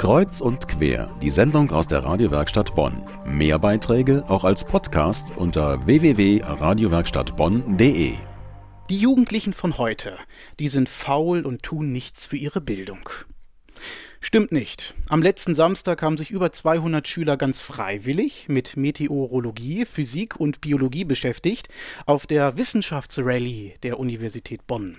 Kreuz und quer, die Sendung aus der Radiowerkstatt Bonn. Mehr Beiträge auch als Podcast unter www.radiowerkstattbonn.de. Die Jugendlichen von heute, die sind faul und tun nichts für ihre Bildung. Stimmt nicht. Am letzten Samstag haben sich über 200 Schüler ganz freiwillig mit Meteorologie, Physik und Biologie beschäftigt auf der Wissenschaftsrallye der Universität Bonn.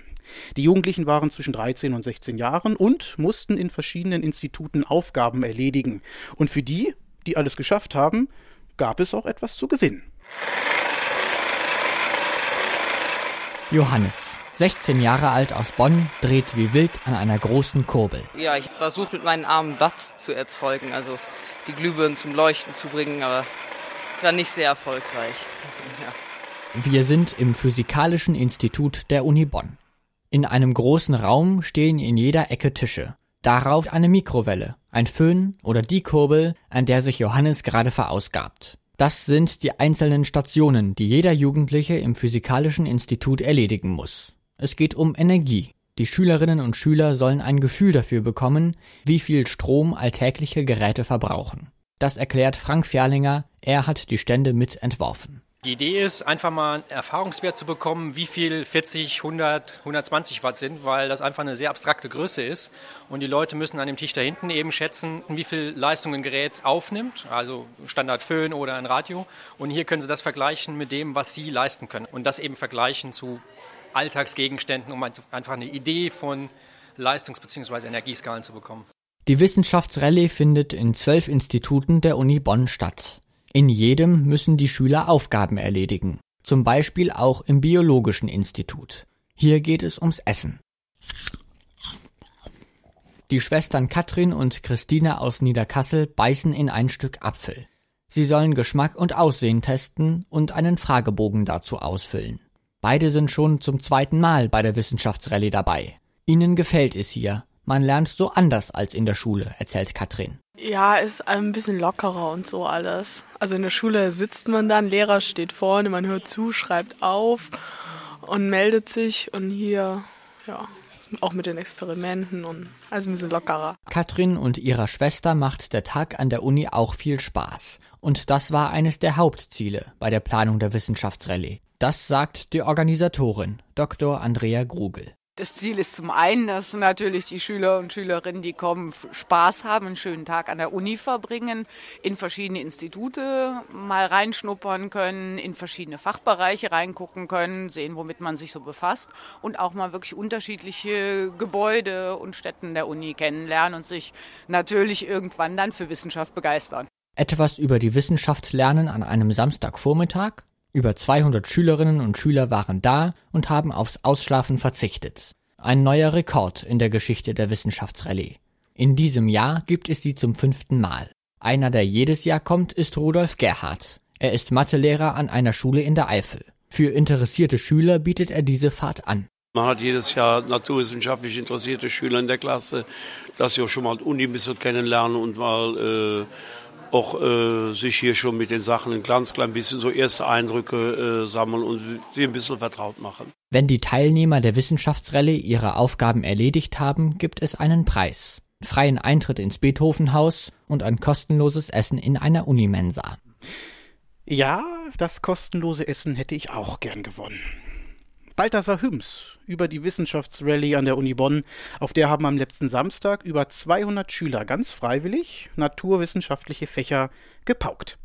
Die Jugendlichen waren zwischen 13 und 16 Jahren und mussten in verschiedenen Instituten Aufgaben erledigen. Und für die, die alles geschafft haben, gab es auch etwas zu gewinnen. Johannes, 16 Jahre alt aus Bonn, dreht wie wild an einer großen Kurbel. Ja, ich versuche mit meinen Armen Watt zu erzeugen, also die Glühbirnen zum Leuchten zu bringen, aber war nicht sehr erfolgreich. Ja. Wir sind im Physikalischen Institut der Uni Bonn. In einem großen Raum stehen in jeder Ecke Tische. Darauf eine Mikrowelle, ein Föhn oder die Kurbel, an der sich Johannes gerade verausgabt. Das sind die einzelnen Stationen, die jeder Jugendliche im Physikalischen Institut erledigen muss. Es geht um Energie. Die Schülerinnen und Schüler sollen ein Gefühl dafür bekommen, wie viel Strom alltägliche Geräte verbrauchen. Das erklärt Frank Ferlinger, er hat die Stände mit entworfen. Die Idee ist, einfach mal einen Erfahrungswert zu bekommen, wie viel 40, 100, 120 Watt sind, weil das einfach eine sehr abstrakte Größe ist. Und die Leute müssen an dem Tisch da hinten eben schätzen, wie viel Leistung ein Gerät aufnimmt, also Standard Föhn oder ein Radio. Und hier können sie das vergleichen mit dem, was sie leisten können. Und das eben vergleichen zu Alltagsgegenständen, um einfach eine Idee von Leistungs- bzw. Energieskalen zu bekommen. Die Wissenschaftsrallye findet in zwölf Instituten der Uni Bonn statt. In jedem müssen die Schüler Aufgaben erledigen, zum Beispiel auch im Biologischen Institut. Hier geht es ums Essen. Die Schwestern Katrin und Christine aus Niederkassel beißen in ein Stück Apfel. Sie sollen Geschmack und Aussehen testen und einen Fragebogen dazu ausfüllen. Beide sind schon zum zweiten Mal bei der Wissenschaftsrallye dabei. Ihnen gefällt es hier. Man lernt so anders als in der Schule, erzählt Katrin. Ja, ist ein bisschen lockerer und so alles. Also in der Schule sitzt man dann, Lehrer steht vorne, man hört zu, schreibt auf und meldet sich und hier, ja, auch mit den Experimenten und also ein bisschen lockerer. Katrin und ihrer Schwester macht der Tag an der Uni auch viel Spaß. Und das war eines der Hauptziele bei der Planung der Wissenschaftsrallye. Das sagt die Organisatorin, Dr. Andrea Grugel. Das Ziel ist zum einen, dass natürlich die Schüler und Schülerinnen, die kommen, Spaß haben, einen schönen Tag an der Uni verbringen, in verschiedene Institute mal reinschnuppern können, in verschiedene Fachbereiche reingucken können, sehen, womit man sich so befasst und auch mal wirklich unterschiedliche Gebäude und Städten der Uni kennenlernen und sich natürlich irgendwann dann für Wissenschaft begeistern. Etwas über die Wissenschaft lernen an einem Samstagvormittag? Über 200 Schülerinnen und Schüler waren da und haben aufs Ausschlafen verzichtet. Ein neuer Rekord in der Geschichte der Wissenschaftsrallye. In diesem Jahr gibt es sie zum fünften Mal. Einer, der jedes Jahr kommt, ist Rudolf Gerhardt. Er ist Mathelehrer an einer Schule in der Eifel. Für interessierte Schüler bietet er diese Fahrt an. Man hat jedes Jahr naturwissenschaftlich interessierte Schüler in der Klasse, dass sie auch schon mal die Uni ein bisschen kennenlernen und mal äh, auch äh, sich hier schon mit den Sachen ein ganz klein bisschen so erste Eindrücke äh, sammeln und sie ein bisschen vertraut machen. Wenn die Teilnehmer der Wissenschaftsrallye ihre Aufgaben erledigt haben, gibt es einen Preis. Freien Eintritt ins Beethovenhaus und ein kostenloses Essen in einer Unimensa. Ja, das kostenlose Essen hätte ich auch gern gewonnen. Balthasar Hüms über die Wissenschaftsrallye an der Uni Bonn. Auf der haben am letzten Samstag über 200 Schüler ganz freiwillig naturwissenschaftliche Fächer gepaukt.